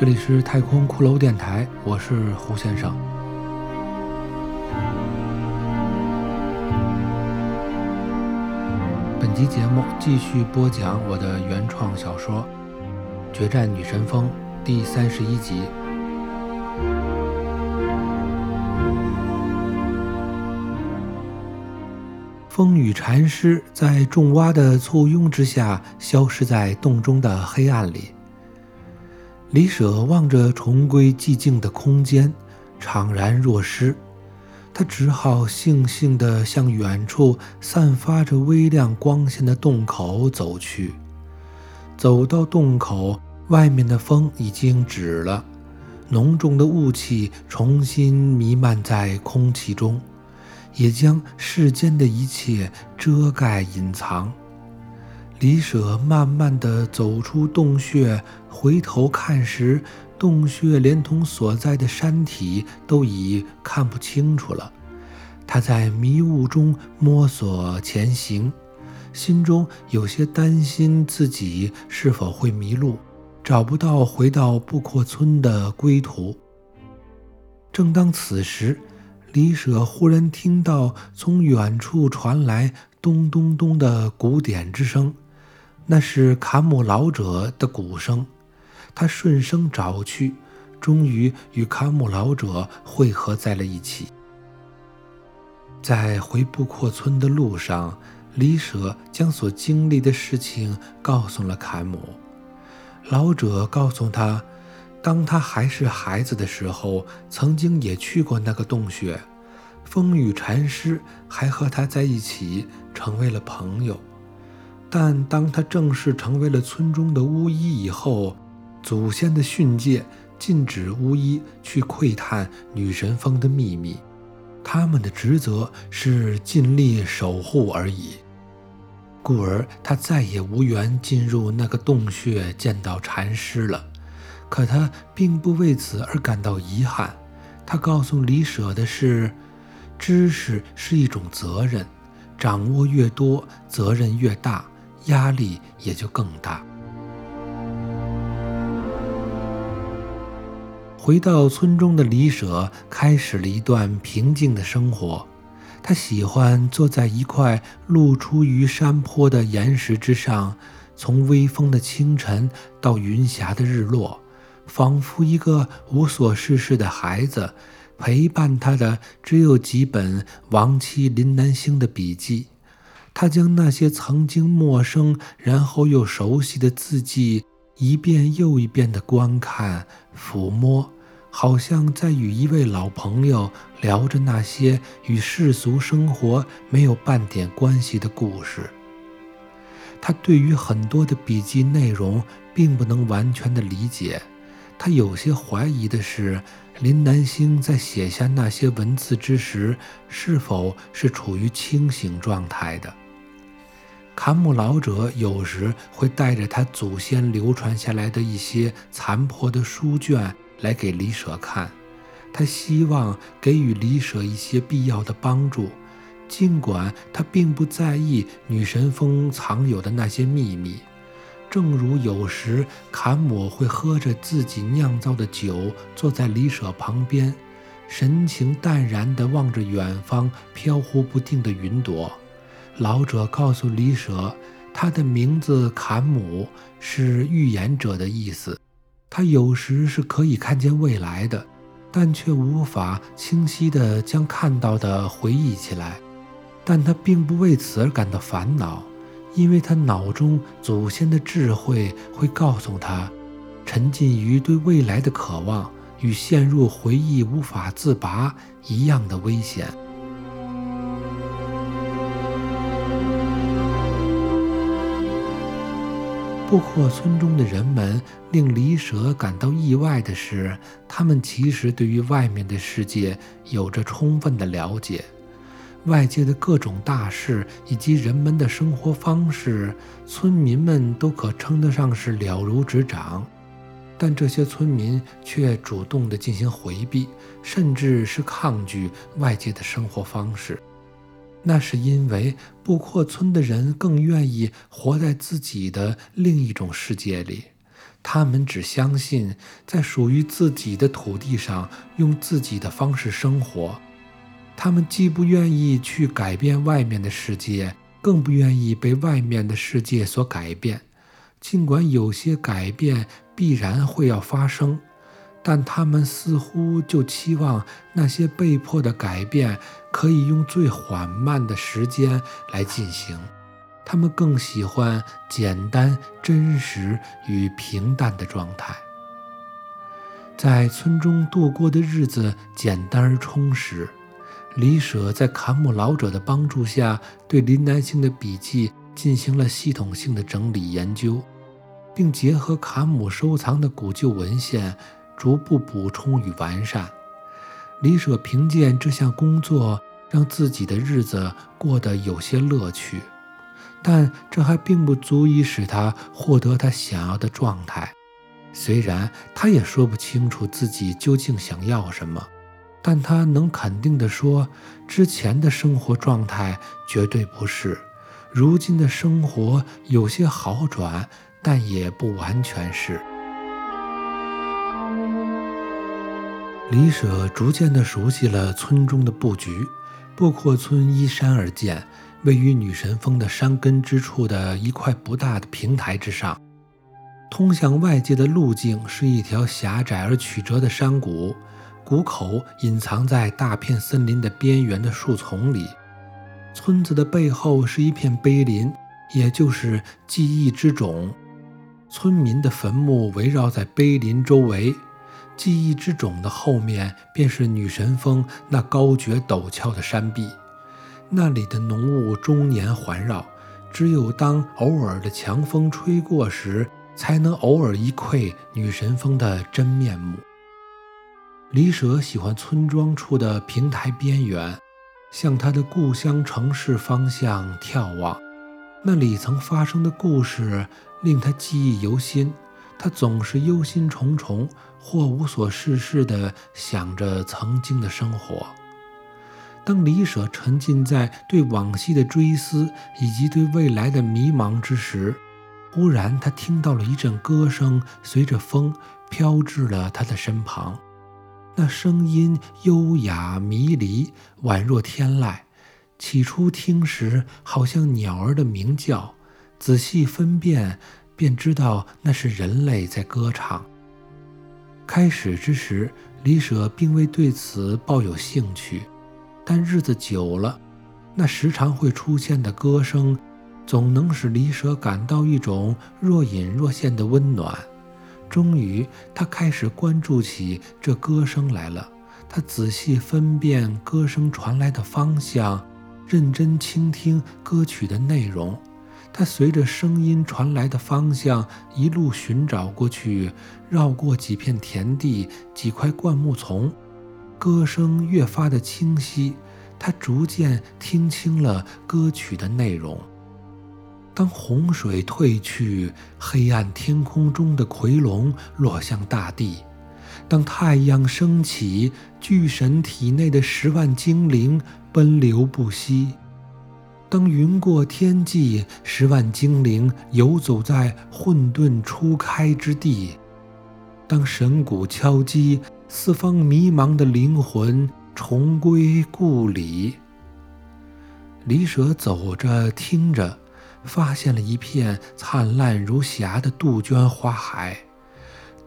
这里是太空骷髅电台，我是胡先生。本集节目继续播讲我的原创小说《决战女神峰》第三十一集。风雨禅师在众蛙的簇拥之下，消失在洞中的黑暗里。李舍望着重归寂静的空间，怅然若失。他只好悻悻地向远处散发着微亮光线的洞口走去。走到洞口，外面的风已经止了，浓重的雾气重新弥漫在空气中。也将世间的一切遮盖隐藏。李舍慢慢地走出洞穴，回头看时，洞穴连同所在的山体都已看不清楚了。他在迷雾中摸索前行，心中有些担心自己是否会迷路，找不到回到布阔村的归途。正当此时，李舍忽然听到从远处传来咚咚咚的鼓点之声，那是卡姆老者的鼓声。他顺声找去，终于与卡姆老者汇合在了一起。在回布阔村的路上，李舍将所经历的事情告诉了卡姆。老者告诉他。当他还是孩子的时候，曾经也去过那个洞穴，风雨禅师还和他在一起，成为了朋友。但当他正式成为了村中的巫医以后，祖先的训诫禁止巫医去窥探女神峰的秘密，他们的职责是尽力守护而已。故而他再也无缘进入那个洞穴见到禅师了。可他并不为此而感到遗憾。他告诉李舍的是：知识是一种责任，掌握越多，责任越大，压力也就更大。回到村中的李舍开始了一段平静的生活。他喜欢坐在一块露出于山坡的岩石之上，从微风的清晨到云霞的日落。仿佛一个无所事事的孩子，陪伴他的只有几本亡妻林南星的笔记。他将那些曾经陌生然后又熟悉的字迹一遍又一遍地观看、抚摸，好像在与一位老朋友聊着那些与世俗生活没有半点关系的故事。他对于很多的笔记内容并不能完全的理解。他有些怀疑的是，林南星在写下那些文字之时，是否是处于清醒状态的。坎姆老者有时会带着他祖先流传下来的一些残破的书卷来给李舍看，他希望给予李舍一些必要的帮助，尽管他并不在意女神峰藏有的那些秘密。正如有时坎姆会喝着自己酿造的酒，坐在李舍旁边，神情淡然地望着远方飘忽不定的云朵。老者告诉李舍，他的名字坎姆是预言者的意思。他有时是可以看见未来的，但却无法清晰地将看到的回忆起来。但他并不为此而感到烦恼。因为他脑中祖先的智慧会告诉他，沉浸于对未来的渴望与陷入回忆无法自拔一样的危险。布阔村中的人们令李舍感到意外的是，他们其实对于外面的世界有着充分的了解。外界的各种大事以及人们的生活方式，村民们都可称得上是了如指掌，但这些村民却主动地进行回避，甚至是抗拒外界的生活方式。那是因为布阔村的人更愿意活在自己的另一种世界里，他们只相信在属于自己的土地上用自己的方式生活。他们既不愿意去改变外面的世界，更不愿意被外面的世界所改变。尽管有些改变必然会要发生，但他们似乎就期望那些被迫的改变可以用最缓慢的时间来进行。他们更喜欢简单、真实与平淡的状态。在村中度过的日子简单而充实。李舍在坎姆老者的帮助下，对林南星的笔记进行了系统性的整理研究，并结合坎姆收藏的古旧文献，逐步补充与完善。李舍凭借这项工作，让自己的日子过得有些乐趣。但这还并不足以使他获得他想要的状态。虽然他也说不清楚自己究竟想要什么，但他能肯定地说，之前的生活状态绝对不是。如今的生活有些好转，但也不完全是。李舍逐渐地熟悉了村中的布局，布阔村依山而建。位于女神峰的山根之处的一块不大的平台之上，通向外界的路径是一条狭窄而曲折的山谷，谷口隐藏在大片森林的边缘的树丛里。村子的背后是一片碑林，也就是记忆之冢。村民的坟墓围绕在碑林周围，记忆之冢的后面便是女神峰那高绝陡峭的山壁。那里的浓雾终年环绕，只有当偶尔的强风吹过时，才能偶尔一窥女神峰的真面目。李舍喜欢村庄处的平台边缘，向他的故乡城市方向眺望，那里曾发生的故事令他记忆犹新。他总是忧心忡忡或无所事事地想着曾经的生活。当李舍沉浸在对往昔的追思以及对未来的迷茫之时，忽然他听到了一阵歌声，随着风飘至了他的身旁。那声音优雅迷离，宛若天籁。起初听时，好像鸟儿的鸣叫；仔细分辨，便知道那是人类在歌唱。开始之时，李舍并未对此抱有兴趣。但日子久了，那时常会出现的歌声，总能使李舍感到一种若隐若现的温暖。终于，他开始关注起这歌声来了。他仔细分辨歌声传来的方向，认真倾听歌曲的内容。他随着声音传来的方向一路寻找过去，绕过几片田地、几块灌木丛。歌声越发的清晰，他逐渐听清了歌曲的内容。当洪水退去，黑暗天空中的奎龙落向大地；当太阳升起，巨神体内的十万精灵奔流不息；当云过天际，十万精灵游走在混沌初开之地；当神鼓敲击。四方迷茫的灵魂重归故里。李舍走着，听着，发现了一片灿烂如霞的杜鹃花海，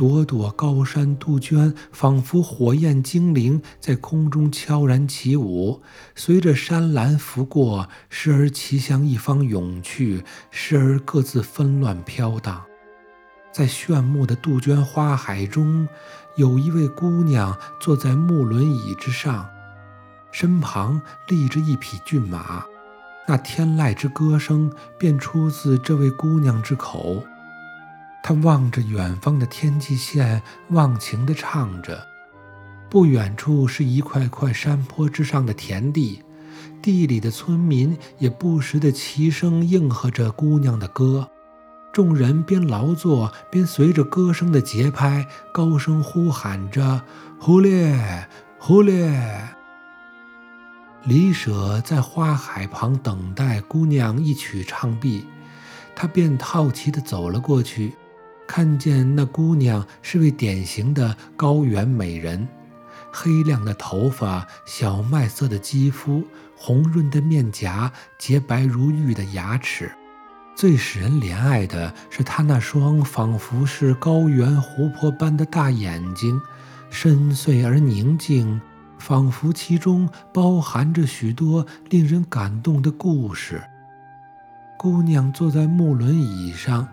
朵朵高山杜鹃仿佛火焰精灵，在空中悄然起舞，随着山岚拂过，时而齐向一方涌去，时而各自纷乱飘荡。在炫目的杜鹃花海中。有一位姑娘坐在木轮椅之上，身旁立着一匹骏马。那天籁之歌声便出自这位姑娘之口。他望着远方的天际线，忘情地唱着。不远处是一块块山坡之上的田地，地里的村民也不时地齐声应和着姑娘的歌。众人边劳作边随着歌声的节拍高声呼喊着：“忽略，忽略！”李舍在花海旁等待姑娘一曲唱毕，他便好奇地走了过去，看见那姑娘是位典型的高原美人，黑亮的头发，小麦色的肌肤，红润的面颊，洁白如玉的牙齿。最使人怜爱的是她那双仿佛是高原湖泊般的大眼睛，深邃而宁静。仿佛其中包含着许多令人感动的故事。姑娘坐在木轮椅上，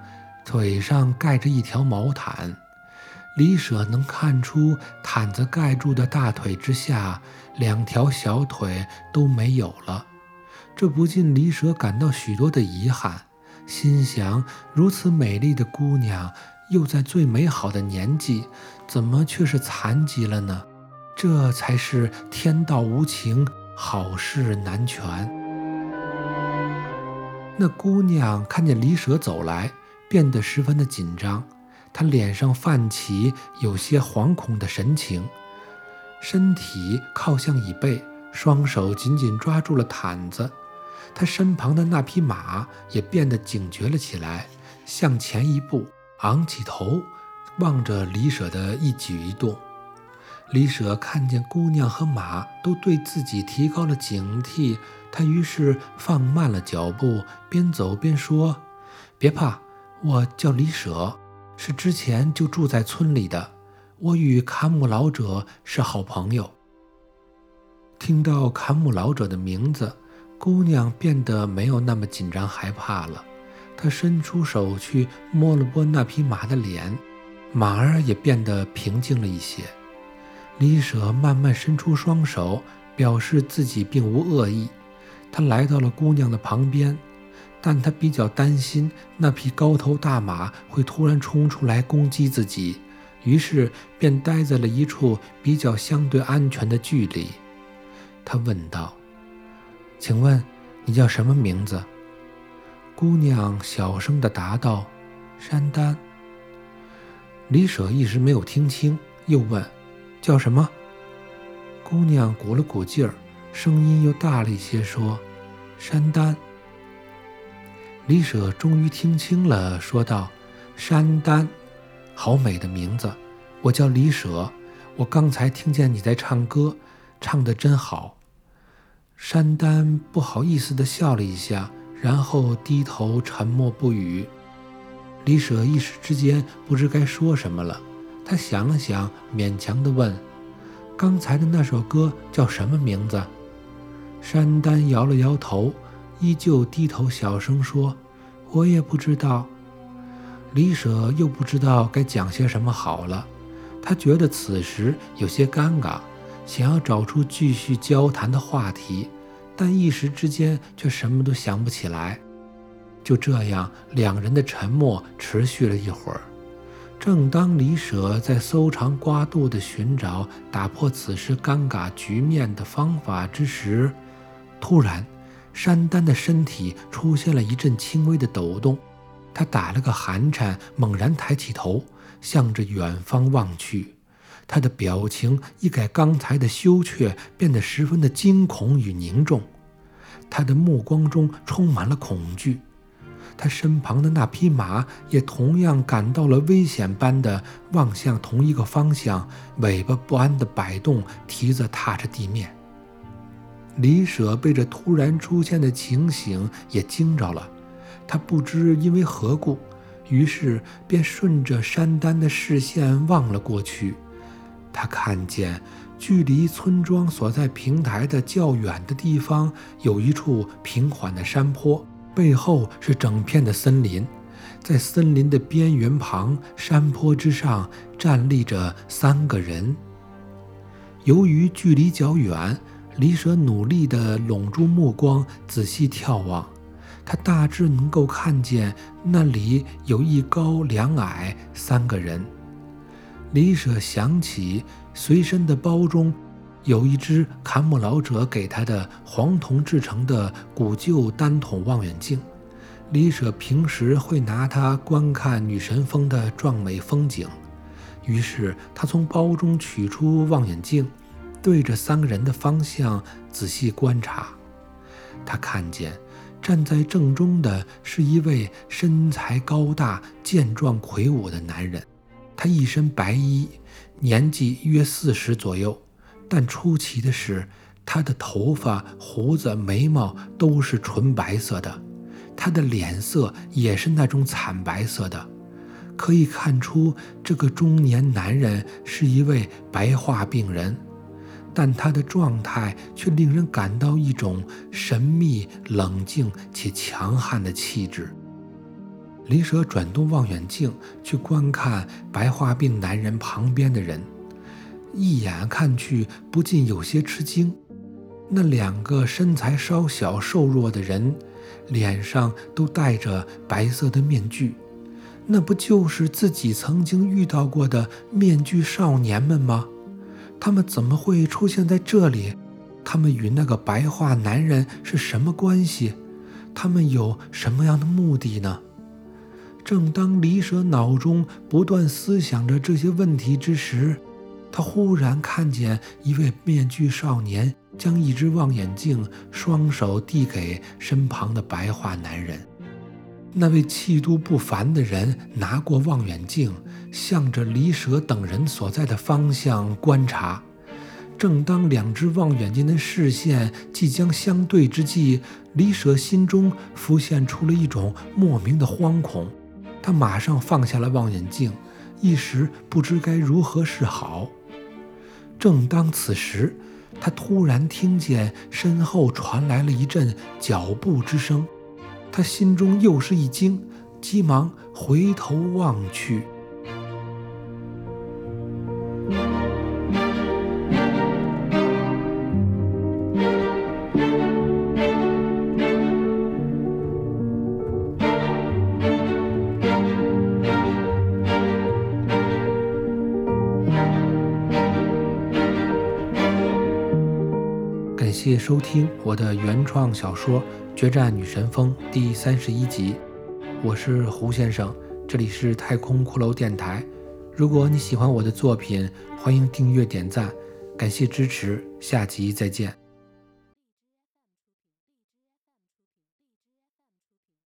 腿上盖着一条毛毯。李舍能看出毯子盖住的大腿之下，两条小腿都没有了。这不禁李舍感到许多的遗憾，心想：如此美丽的姑娘，又在最美好的年纪，怎么却是残疾了呢？这才是天道无情，好事难全。那姑娘看见李舍走来，变得十分的紧张，他脸上泛起有些惶恐的神情，身体靠向椅背，双手紧紧抓住了毯子。他身旁的那匹马也变得警觉了起来，向前一步，昂起头，望着李舍的一举一动。李舍看见姑娘和马都对自己提高了警惕，他于是放慢了脚步，边走边说：“别怕，我叫李舍，是之前就住在村里的。我与坎姆老者是好朋友。”听到坎姆老者的名字，姑娘变得没有那么紧张害怕了。她伸出手去摸了摸那匹马的脸，马儿也变得平静了一些。李舍慢慢伸出双手，表示自己并无恶意。他来到了姑娘的旁边，但他比较担心那匹高头大马会突然冲出来攻击自己，于是便待在了一处比较相对安全的距离。他问道：“请问你叫什么名字？”姑娘小声地答道：“山丹。”李舍一时没有听清，又问。叫什么？姑娘鼓了鼓劲儿，声音又大了一些，说：“山丹。”李舍终于听清了，说道：“山丹，好美的名字！我叫李舍，我刚才听见你在唱歌，唱得真好。”山丹不好意思地笑了一下，然后低头沉默不语。李舍一时之间不知该说什么了。他想了想，勉强地问：“刚才的那首歌叫什么名字？”山丹摇了摇头，依旧低头小声说：“我也不知道。”李舍又不知道该讲些什么好了。他觉得此时有些尴尬，想要找出继续交谈的话题，但一时之间却什么都想不起来。就这样，两人的沉默持续了一会儿。正当李舍在搜肠刮肚地寻找打破此时尴尬局面的方法之时，突然，山丹的身体出现了一阵轻微的抖动。他打了个寒颤，猛然抬起头，向着远方望去。他的表情一改刚才的羞怯，变得十分的惊恐与凝重。他的目光中充满了恐惧。他身旁的那匹马也同样感到了危险般的望向同一个方向，尾巴不安地摆动，蹄子踏着地面。李舍被这突然出现的情形也惊着了，他不知因为何故，于是便顺着山丹的视线望了过去。他看见距离村庄所在平台的较远的地方有一处平缓的山坡。背后是整片的森林，在森林的边缘旁，山坡之上站立着三个人。由于距离较远，李舍努力地拢住目光，仔细眺望。他大致能够看见那里有一高两矮三个人。李舍想起随身的包中。有一只坎姆老者给他的黄铜制成的古旧单筒望远镜，李舍平时会拿它观看女神峰的壮美风景。于是他从包中取出望远镜，对着三个人的方向仔细观察。他看见站在正中的是一位身材高大、健壮魁梧的男人，他一身白衣，年纪约四十左右。但出奇的是，他的头发、胡子、眉毛都是纯白色的，他的脸色也是那种惨白色的，可以看出这个中年男人是一位白化病人。但他的状态却令人感到一种神秘、冷静且强悍的气质。李舍转动望远镜去观看白化病男人旁边的人，一眼看去不禁有些吃惊。那两个身材稍小、瘦弱的人，脸上都戴着白色的面具，那不就是自己曾经遇到过的面具少年们吗？他们怎么会出现在这里？他们与那个白发男人是什么关系？他们有什么样的目的呢？正当李舍脑中不断思想着这些问题之时，他忽然看见一位面具少年将一只望远镜双手递给身旁的白发男人。那位气度不凡的人拿过望远镜，向着李舍等人所在的方向观察。正当两只望远镜的视线即将相对之际，李舍心中浮现出了一种莫名的惶恐。他马上放下了望远镜，一时不知该如何是好。正当此时，他突然听见身后传来了一阵脚步之声。他心中又是一惊，急忙回头望去。感谢收听我的原创小说。《决战女神峰》第三十一集，我是胡先生，这里是太空骷髅电台。如果你喜欢我的作品，欢迎订阅点赞，感谢支持，下集再见。